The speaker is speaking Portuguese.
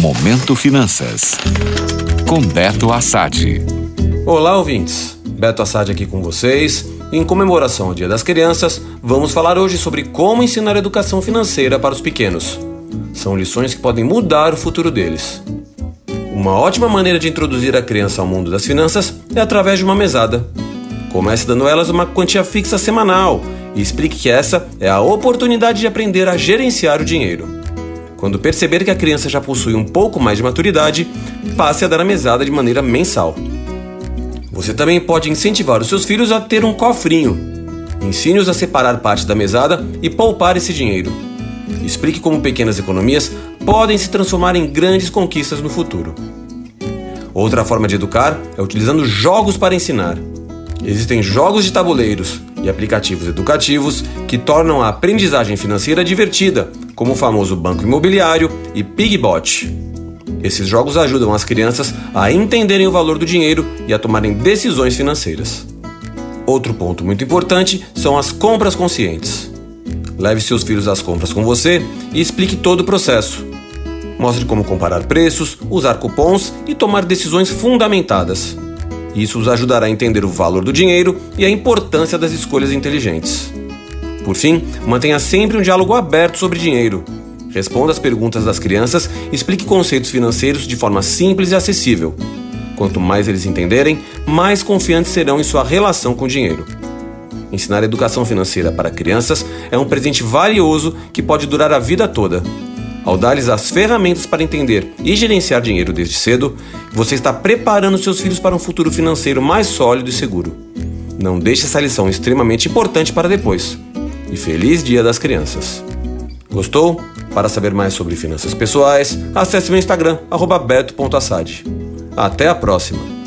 Momento Finanças. Com Beto Assad. Olá, ouvintes. Beto Assad aqui com vocês. Em comemoração ao Dia das Crianças, vamos falar hoje sobre como ensinar educação financeira para os pequenos. São lições que podem mudar o futuro deles. Uma ótima maneira de introduzir a criança ao mundo das finanças é através de uma mesada. Comece dando elas uma quantia fixa semanal e explique que essa é a oportunidade de aprender a gerenciar o dinheiro. Quando perceber que a criança já possui um pouco mais de maturidade, passe a dar a mesada de maneira mensal. Você também pode incentivar os seus filhos a ter um cofrinho. Ensine-os a separar parte da mesada e poupar esse dinheiro. Explique como pequenas economias podem se transformar em grandes conquistas no futuro. Outra forma de educar é utilizando jogos para ensinar. Existem jogos de tabuleiros e aplicativos educativos que tornam a aprendizagem financeira divertida, como o famoso Banco Imobiliário e Pigbot. Esses jogos ajudam as crianças a entenderem o valor do dinheiro e a tomarem decisões financeiras. Outro ponto muito importante são as compras conscientes. Leve seus filhos às compras com você e explique todo o processo. Mostre como comparar preços, usar cupons e tomar decisões fundamentadas. Isso os ajudará a entender o valor do dinheiro e a importância das escolhas inteligentes. Por fim, mantenha sempre um diálogo aberto sobre dinheiro. Responda às perguntas das crianças e explique conceitos financeiros de forma simples e acessível. Quanto mais eles entenderem, mais confiantes serão em sua relação com o dinheiro. Ensinar educação financeira para crianças é um presente valioso que pode durar a vida toda. Ao dar-lhes as ferramentas para entender e gerenciar dinheiro desde cedo, você está preparando seus filhos para um futuro financeiro mais sólido e seguro. Não deixe essa lição extremamente importante para depois. E feliz Dia das Crianças! Gostou? Para saber mais sobre finanças pessoais, acesse meu Instagram, beto.assad. Até a próxima!